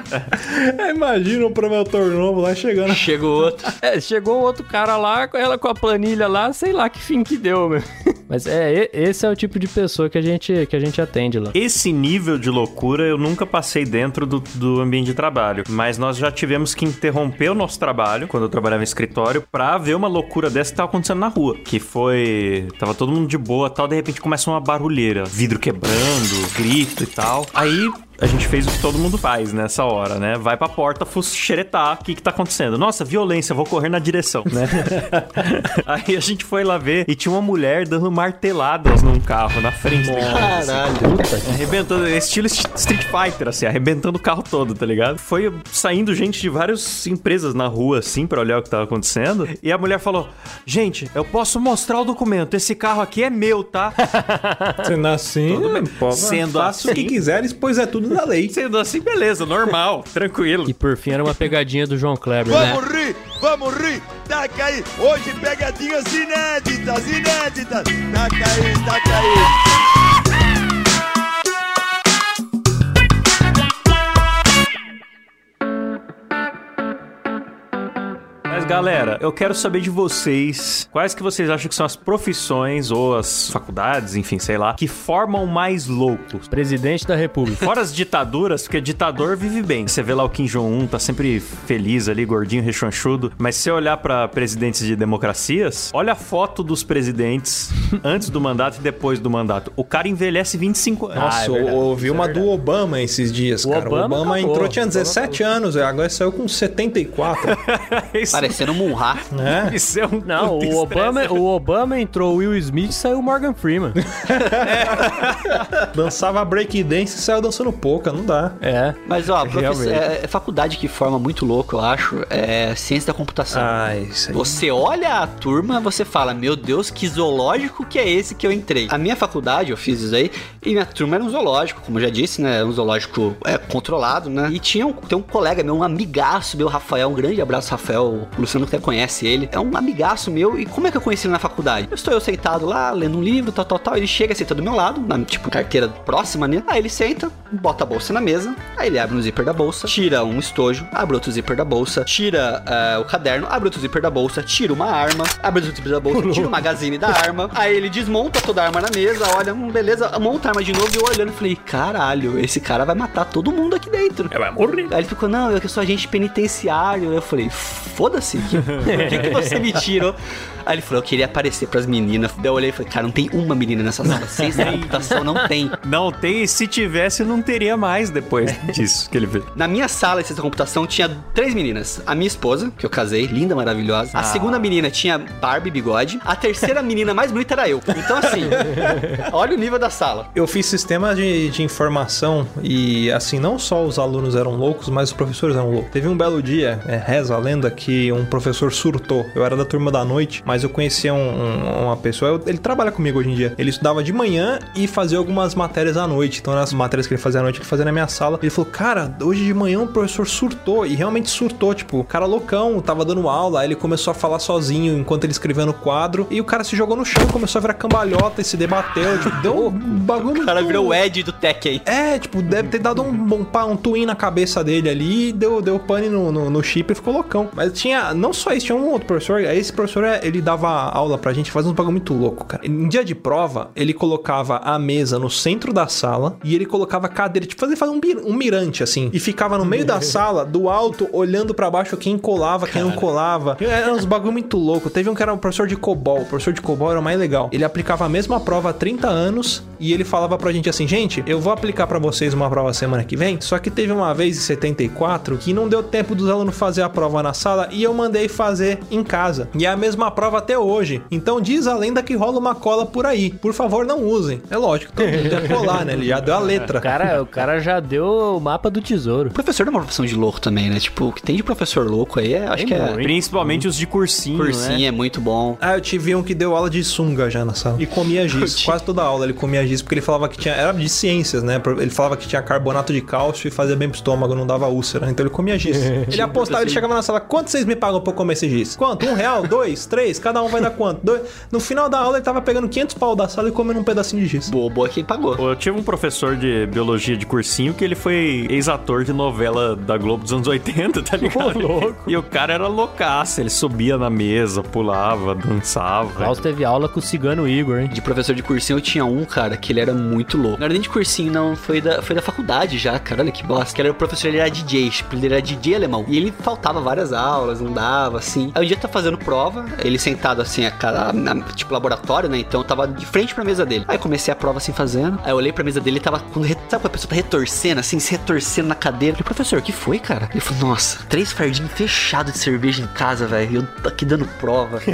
Imagina um promotor novo lá chegando. Chegou outro. É, chegou outro cara lá, com ela com a planilha lá, sei lá que fim que deu, meu. Mas é, esse é o tipo de pessoa que a gente, que a gente atende lá. Esse nível de loucura eu nunca passei dentro do, do ambiente de trabalho, mas nós já tivemos que interromper o nosso trabalho, quando eu trabalhava em escritório, pra ver uma loucura dessa que tava acontecendo na rua. Que foi. Tava todo mundo de boa tal, de repente começa uma barulheira, vidro quebrando, grito e tal. Aí. A gente fez o que todo mundo faz nessa hora, né? Vai pra porta xeretar o que que tá acontecendo. Nossa, violência, vou correr na direção, né? Aí a gente foi lá ver e tinha uma mulher dando marteladas num carro na frente do Caralho. Arrebentando, estilo Street Fighter, assim, arrebentando o carro todo, tá ligado? Foi saindo gente de várias empresas na rua, assim, pra olhar o que tava acontecendo. E a mulher falou: Gente, eu posso mostrar o documento, esse carro aqui é meu, tá? Sendo assim, Tudo bem. pô, Sendo faça o que assim- quiseres, pois é tudo da lei. Sendo assim, beleza, normal, tranquilo. E por fim era uma pegadinha do João Kleber, né? Vamos rir, vamos rir, taca aí. Hoje pegadinhas inéditas, inéditas. Taca aí, taca aí. Mas galera, eu quero saber de vocês, quais que vocês acham que são as profissões ou as faculdades, enfim, sei lá, que formam mais loucos? Presidente da República. Fora as ditaduras, porque ditador vive bem. Você vê lá o Kim Jong-un, tá sempre feliz ali, gordinho, rechonchudo. Mas se você olhar pra presidentes de democracias, olha a foto dos presidentes antes do mandato e depois do mandato. O cara envelhece 25 anos. Nossa, é eu verdade, ouvi isso é uma verdade. do Obama esses dias, O cara. Obama o Obama acabou, entrou, tinha o Obama 17 anos, agora saiu com 74. Isso Parecendo parecendo um Munra. né? Isso é um Não, o Obama, o Obama entrou o Will Smith e saiu o Morgan Freeman. Dançava breakdance e saiu dançando pouca, não dá. É. Mas, ó, é, é faculdade que forma muito louco, eu acho. É ciência da computação. Ah, isso aí. Você olha a turma, você fala, meu Deus, que zoológico que é esse que eu entrei? A minha faculdade, eu fiz isso aí, e minha turma era um zoológico, como eu já disse, né? Um zoológico é, controlado, né? E tinha um, tem um colega meu, um amigaço meu, Rafael, um grande abraço, Rafael. Luciano até conhece ele. É um amigaço meu. E como é que eu conheci ele na faculdade? Eu estou eu sentado lá, lendo um livro, tal, tal, tal. Ele chega, senta do meu lado, na, tipo, carteira próxima, né? Aí ele senta, bota a bolsa na mesa, aí ele abre um zíper da bolsa, tira um estojo, abre outro zíper da bolsa, tira eh, o caderno, abre outro zíper da bolsa, tira uma arma, abre outro zíper da bolsa, tira o magazine da arma, aí ele desmonta toda a arma na mesa, olha, hum, beleza, monta a arma de novo e eu olhando falei, caralho, esse cara vai matar todo mundo aqui dentro. É, vai morrer. Aí ele ficou, não, eu que sou agente penitenciário. Eu falei, foda-se, que- por que, que você me tirou? Aí ele falou, eu queria aparecer pras meninas. Daí eu olhei e falei, cara, não tem uma menina nessa sala. Da computação não tem. Não tem, e se tivesse, não teria mais depois disso que ele fez. Na minha sala de ciência da computação tinha três meninas. A minha esposa, que eu casei, linda, maravilhosa. A segunda menina tinha Barbie bigode. A terceira menina mais bonita era eu. Então, assim, olha o nível da sala. Eu fiz sistema de, de informação e, assim, não só os alunos eram loucos, mas os professores eram loucos. Teve um belo dia, é, reza a lenda, que um professor surtou. Eu era da turma da noite, mas eu conhecia um- um- uma pessoa, eu- ele trabalha comigo hoje em dia. Ele estudava de manhã e fazia algumas matérias à noite. Então, nas matérias que ele fazia à noite, ele fazia na minha sala. Ele falou, cara, hoje de manhã o professor surtou. E realmente surtou, tipo, o cara loucão, tava dando aula, aí ele começou a falar sozinho enquanto ele escrevia no quadro. E o cara se jogou no chão, começou a virar cambalhota e se debateu. Tipo, deu um bagulho. O cara muito- virou o Ed do Tekken. é, tipo, deve ter dado um, um, um twin na cabeça dele ali, deu, deu pane no, no, no chip e ficou loucão. Mas tinha, não só isso, tinha um outro professor, aí esse professor, ele dava aula pra gente, fazia uns bagulho muito louco, cara. Em dia de prova, ele colocava a mesa no centro da sala e ele colocava a cadeira, tipo, fazia, fazia um, um mirante, assim, e ficava no meio da sala, do alto, olhando pra baixo quem colava, quem não colava. Era uns bagulho muito louco. Teve um que era um professor de COBOL, o professor de COBOL era o mais legal. Ele aplicava a mesma prova há 30 anos e ele falava pra gente assim, gente, eu vou aplicar pra vocês uma prova semana que vem, só que teve uma vez em 74 que não deu tempo dos alunos fazer a prova na sala e eu mandei fazer em casa. E é a mesma prova até hoje. Então diz a lenda que rola uma cola por aí. Por favor, não usem. É lógico, todo mundo ia colar, né? Ele já deu a letra. O cara, o cara já deu o mapa do tesouro. Professor é uma profissão de louco também, né? Tipo, o que tem de professor louco aí, é- acho Tem que é. Principalmente os de cursinho, Cursinho né? é muito bom. Ah, eu tive um que deu aula de sunga já na sala. E comia giz. Quase toda aula ele comia giz, porque ele falava que tinha. Era de ciências, né? Ele falava que tinha carbonato de cálcio e fazia bem pro estômago, não dava úlcera. Então ele comia giz. ele apostava, ele chegava na sala: quanto vocês me pagam pra eu comer esse giz? Quanto? Um real? Dois? Três? Cada um vai dar quanto? Dois? No final da aula ele tava pegando 500 pau da sala e comendo um pedacinho de giz. Boa, boa que ele pagou. Eu tive um professor de biologia de cursinho que ele foi ex-ator de novela da Globo dos anos 80, tá ligado? E o cara era loucaço, ele subia na mesa, pulava, dançava. Klaus teve aula com o cigano Igor, hein? De professor de cursinho eu tinha um, cara, que ele era muito louco. Não era nem de cursinho, não. Foi da, foi da faculdade já, cara. Olha que bosta. Que era o professor, ele era DJ. Tipo, ele era DJ alemão. E ele faltava várias aulas, não dava, assim. Aí um dia tá fazendo prova, ele sentado assim, a cara, na- tipo laboratório, né? Então eu tava de frente pra mesa dele. Aí comecei a prova assim fazendo. Aí eu olhei pra mesa dele e tava. Quando, sabe quando a pessoa tá retorcendo, assim, se retorcendo na cadeira? Eu falei, professor, o que foi, cara? Ele falou, nossa, três fardinhos fechados de cerveja em casa, velho. E eu tô aqui dando prova.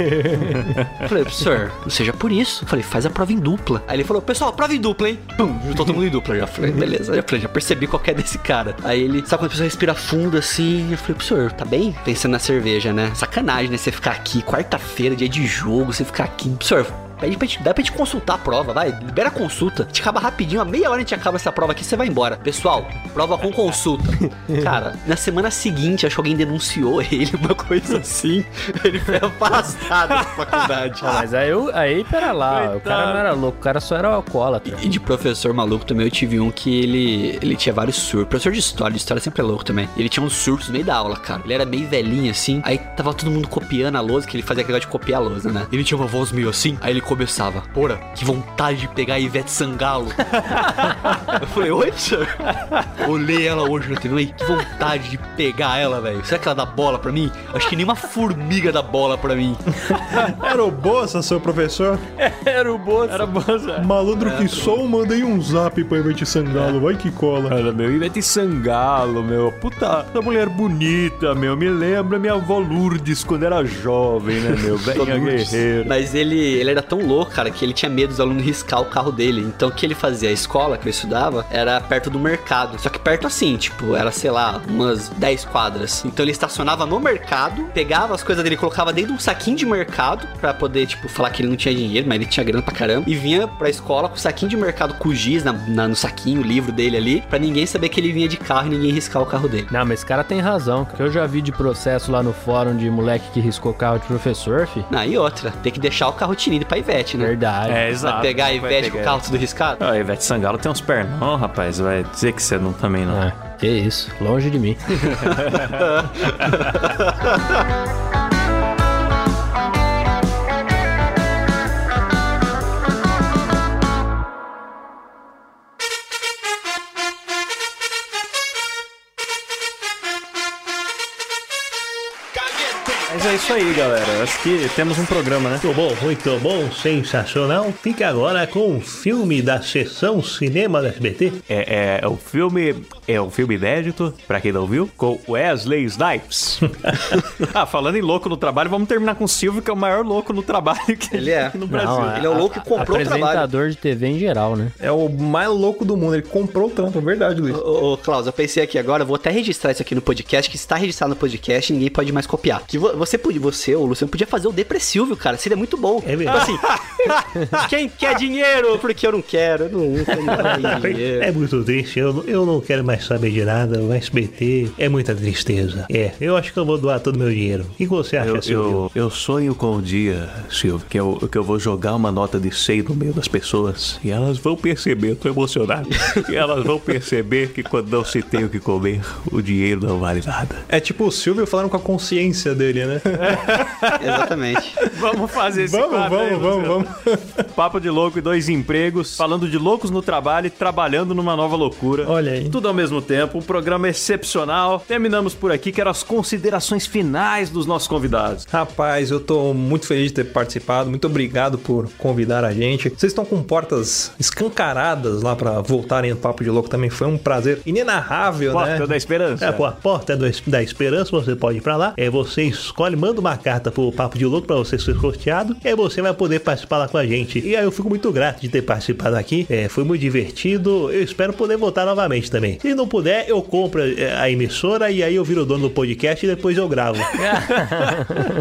Eu falei, professor, não seja por isso. Eu falei, faz a prova em dupla. Aí ele falou, pessoal, prova em dupla, hein? Pum, juntou todo mundo em dupla. Já falei, beleza. Eu falei, já percebi qual é desse cara. Aí ele, sabe quando a pessoa respira fundo assim? Eu falei, professor, tá bem? Pensando na cerveja, né? Sacanagem, né? Você ficar aqui, quarta-feira, dia de jogo, você ficar aqui. Professor, Pede pra gente, dá pra gente consultar a prova, vai. Libera a consulta. A gente acaba rapidinho, a meia hora a gente acaba essa prova aqui, você vai embora. Pessoal, prova com consulta. Cara, na semana seguinte, acho que alguém denunciou ele, uma coisa assim. Ele foi afastado da faculdade. Ah, mas aí, eu, aí pera lá, o cara não era louco, o cara só era alcoólatra. E de professor maluco também, eu tive um que ele, ele tinha vários surtos. Professor de história, de história sempre é louco também. Ele tinha uns surtos no meio da aula, cara. Ele era meio velhinho assim. Aí tava todo mundo copiando a lousa, que ele fazia aquele negócio de copiar a lousa, né? Ele tinha uma voz meio assim. Aí ele começava. Porra, que vontade de pegar a Ivete Sangalo. eu falei, oi, senhor? Olhei ela hoje na TV, falei, que vontade de pegar ela, velho. Será que ela dá bola pra mim? Acho que nem uma formiga dá bola pra mim. Era o Bolsa, seu professor? Era o Bolsa. Era bom, Zé. Malandro que sou, mandei um zap pra Ivete Sangalo, vai que cola. Cara, meu, Ivete Sangalo, meu. Puta, essa mulher bonita, meu. Me lembra minha avó Lourdes quando era jovem, né, meu? Velha guerreira. Mas ele, ele era tão louco, cara, que ele tinha medo dos alunos riscar o carro dele. Então o que ele fazia? A escola que eu estudava era perto do mercado. Só que perto assim, tipo, era, sei lá, umas 10 quadras. Então ele estacionava no mercado, pegava as coisas dele, colocava dentro de um saquinho de mercado pra poder, tipo, falar que ele não tinha dinheiro, mas ele tinha grana pra caramba. E vinha pra escola com o saquinho de mercado com giz na, na- no saquinho, o livro dele ali, pra ninguém saber que ele vinha de carro e ninguém riscar o carro dele. Não, mas esse cara tem razão. Que eu já vi de processo lá no fórum de moleque que riscou carro de professor, fi. Ah, e outra, tem que deixar o carro tinido pra Ivete, né? Verdade. É, Vai exato. pegar a Vai Ivete com o pegar. carro tudo riscado? Ah, Ivete Sangalo tem uns pernão, rapaz. Vai dizer que você não também não. Ah, que isso. Longe de mim. é isso aí, galera. Acho que temos um programa, né? Muito bom, muito bom, sensacional. Fica agora com o filme da sessão cinema da SBT. É, é o filme. É um filme inédito, pra quem não viu, com Wesley Snipes. ah, falando em louco no trabalho, vamos terminar com o Silvio, que é o maior louco no trabalho que Ele é. no Brasil. Não, Ele é o louco que comprou o trabalho. Apresentador de TV em geral, né? É o mais louco do mundo. Ele comprou o trampo, é verdade, Luiz. Ô, ô, Klaus, eu pensei aqui agora, eu vou até registrar isso aqui no podcast, que está registrado no podcast ninguém pode mais copiar. Que vo- você podia, você, o Luciano, podia fazer o Depressilvio, cara. Seria muito bom. É verdade. Tipo assim, quem quer dinheiro? Porque eu não quero. Eu não, não quero dinheiro. É muito triste, eu, eu não quero mais saber de nada. O SBT é muita tristeza. É, eu acho que eu vou doar todo o meu dinheiro. O que você acha, Eu, Silvio? eu, eu sonho com o dia, Silvio, que eu, que eu vou jogar uma nota de 100 no meio das pessoas e elas vão perceber, eu tô emocionado, e elas vão perceber que quando não se tem o que comer, o dinheiro não vale nada. É tipo o Silvio falando com a consciência dele, né? Exatamente. Vamos fazer esse vamos, quadro aí, vamos, vamos, vamos. Papo de louco e dois empregos, falando de loucos no trabalho e trabalhando numa nova loucura. Olha aí. Tudo ao mesmo tempo, um programa excepcional. Terminamos por aqui, quero as considerações finais dos nossos convidados. Rapaz, eu tô muito feliz de ter participado. Muito obrigado por convidar a gente. Vocês estão com portas escancaradas lá pra voltarem no Papo de Louco também. Foi um prazer inenarrável, Porta né? da Esperança. É, pô, a porta do es- da esperança, você pode ir pra lá. É, você escolhe, manda uma carta pro Papo de Louco pra você ser sorteado. E aí você vai poder participar lá com a gente. E aí eu fico muito grato de ter participado aqui. É, foi muito divertido. Eu espero poder voltar novamente também. Se não puder, eu compro é, a emissora e aí eu viro dono do podcast e depois eu gravo.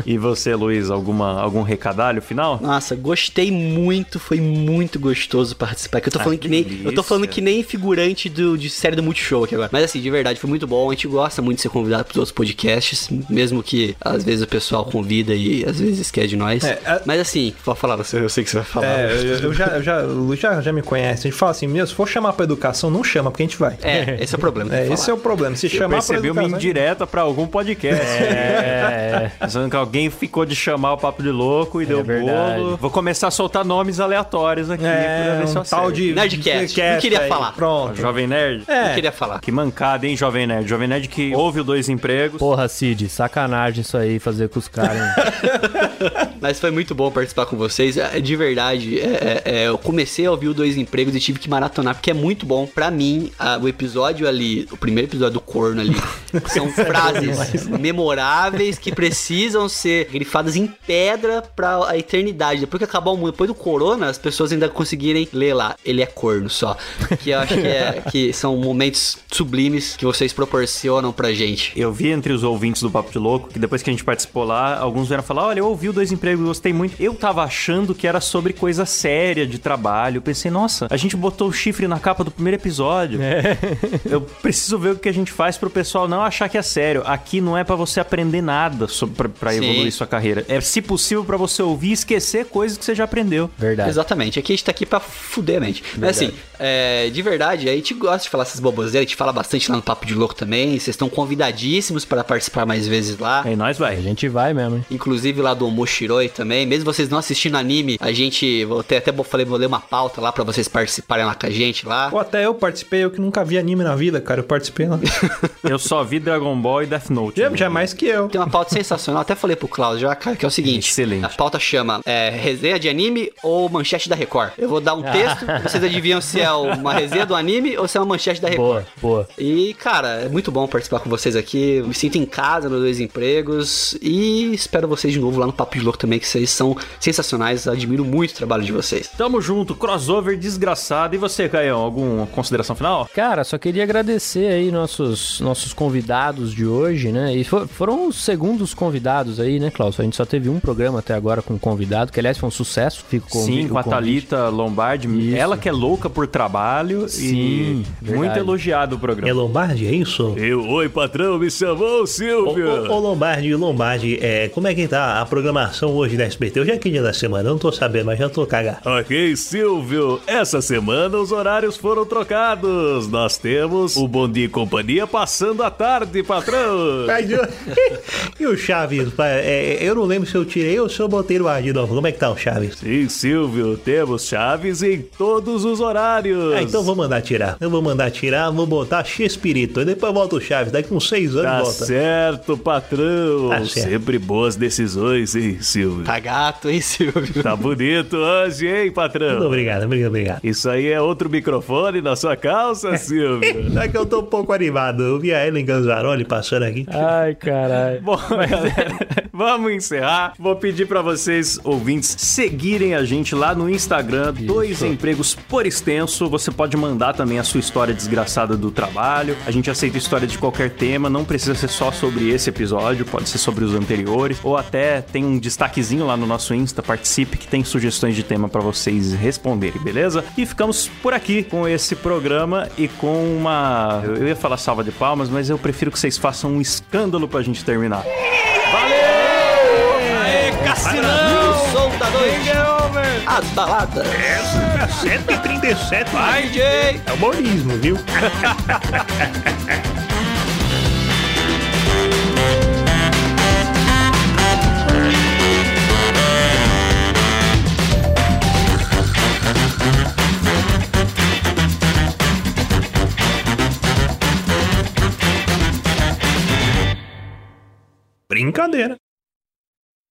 E você, Luiz, alguma, algum recadalho final? Nossa, gostei muito, foi muito gostoso participar. Que eu tô falando que que, nem. Eu tô falando que nem figurante do, de série do Multishow aqui agora. Mas assim, de verdade, foi muito bom. A gente gosta muito de ser convidado pros outros podcasts. Mesmo que às vezes pessoal convida e às vezes esquece de nós. É, a- Mas assim, vou falar, eu sei eu sei que você vai falar. É, eu, eu já, eu já, o Luiz já, já me conhece. A gente fala assim, meu, se for chamar pra educação, não chama, porque a gente vai. É, esse é o problema. É, esse é o problema. Se Eu chamar pra percebi uma educação... indireta pra algum podcast. É. Pensando que alguém ficou de chamar o papo de louco e deu verdade. bolo. Vou começar a soltar nomes aleatórios aqui pra É, ver se eu um tal de... Nerdcast, não queria aí. falar. Pronto. Jovem Nerd? Eu queria falar. Que mancada, hein, Jovem Nerd? Jovem Nerd que ouve o Dois Empregos. Porra, Cid, sacanagem isso aí, fazer com os caras. Mas foi muito bom participar com vocês. É, De verdade, é, é, é, eu comecei a ouvir o Dois Empregos e tive que maratonar, porque é muito bom. Pra mim, a- o episódio ali, o primeiro episódio do corno ali, são frases memoráveis que precisam ser grifadas em pedra pra a eternidade. Depois que acabar o mundo, depois do corona, as pessoas ainda conseguirem ler lá. Ele é corno só. Que eu acho que, é, que são momentos sublimes que vocês proporcionam pra gente. Eu vi entre os ouvintes do Papo de Louco que depois que a gente participou lá, alguns vieram falar: Olha, eu ouvi o Dois Empregos, gostei muito. Eu tava achando que era sobre coisa séria de trabalho. Eu pensei, nossa, a gente botou o chifre na capa do primeiro episódio. Eu preciso ver o que a gente faz pro pessoal não achar que é sério. Aqui não é pra você aprender nada Sim. evoluir sua carreira. É, se possível, pra você ouvir e esquecer coisas que você já aprendeu. Verdade. Exatamente, aqui a gente tá aqui pra fuder a mente. Mas assim, é, de verdade, a gente gosta de falar essas boboseiras, a gente fala bastante lá no Papo de Louco também. Vocês estão convidadíssimos para participar mais vezes lá. Aí nós vai. A gente vai mesmo. hein? Inclusive lá do Omoshiroi também. Mesmo vocês não assistindo anime, a gente. Vou ter, até falei, vou ler uma pauta lá pra vocês participarem lá com a gente lá. Ou até eu participei, eu que nunca vi anime na vida, cara. Eu participei lá. Eu só vi Dragon Ball e Death Note. Já, já mais que eu. Tem uma pauta sensacional, até falei pro Cláudio já, cara, que é o seguinte. Excelente. A pauta chama é, resenha de anime ou manchete da Record. Eu vou dar um texto, vocês adivinham se é uma resenha do anime ou se é uma manchete da Record. Boa, boa. E, cara, é muito bom participar com vocês aqui. Me sinto em casa nos dois empregos. E espero vocês de novo lá no Papo de Louco também, que vocês são sensacionais. Admiro muito o trabalho de vocês. Tamo junto, crossover desgraçado. E você, Caião, alguma consideração final? Cara, só queria agradecer aí nossos, nossos convidados de hoje, né? E fo- foram os segundos convidados aí, né, Klaus? A gente só teve um programa até agora com convidado, que aliás foi um sucesso. Fica o convi- Sim, com a. Thalita Lombardi. Isso. Ela que é louca por trabalho Sim, e verdade. muito elogiado o É programa. Lombardi, é isso? Eu, oi, patrão, me chamou, Ô, ô, ô, Lombardi, Lombardi, é, como é que tá a programação hoje da SBT? Hoje é que dia da semana? Eu não tô sabendo, mas já tô cagado. Ok, Silvio. Essa semana os horários foram trocados. Nós temos o Bom Dia e Companhia passando a tarde, patrão. E o Chaves? pá, é, eu não lembro se eu tirei ou se eu botei no ar de novo. Como é que tá o Chaves? Sim, Silvio, temos chaves em todos os horários. Ah, então vou mandar tirar. Eu vou mandar tirar, vou botar X-Espírito. E depois volta o Chaves. Daqui uns seis anos Tá volta. certo, patrão. Tá certo. Sempre boas decisões, hein, Silvio? Tá gato, hein, Silvio? Tá bonito hoje, hein, Muito patrão? obrigado, obrigado, obrigado. Isso aí é outro microfone na sua calça, Silvio? É que eu tô um pouco animado. Eu vi a Ellen Ganzaroli passando aqui. Ai, caralho. Bom, galera, vamos encerrar. Vou pedir pra vocês, ouvintes, seguirem a gente lá no Instagram, Dois Empregos por Extenso. Você pode mandar também a sua história desgraçada do trabalho. A gente aceita história de qualquer tema, não precisa ser só sobre esse episódio, pode ser sobre os anteriores. Ou até tem um destaquezinho lá no nosso Insta, participe, que tem sugestões de tema pra vocês responderem, beleza? E ficamos por aqui com esse programa e com uma. Eu ia falar salva de palmas, mas eu prefiro que vocês façam um escândalo pra gente terminar. Som da noite. As baladas. Essa é 137. Vai, Jay. É humorismo, viu? Brincadeira.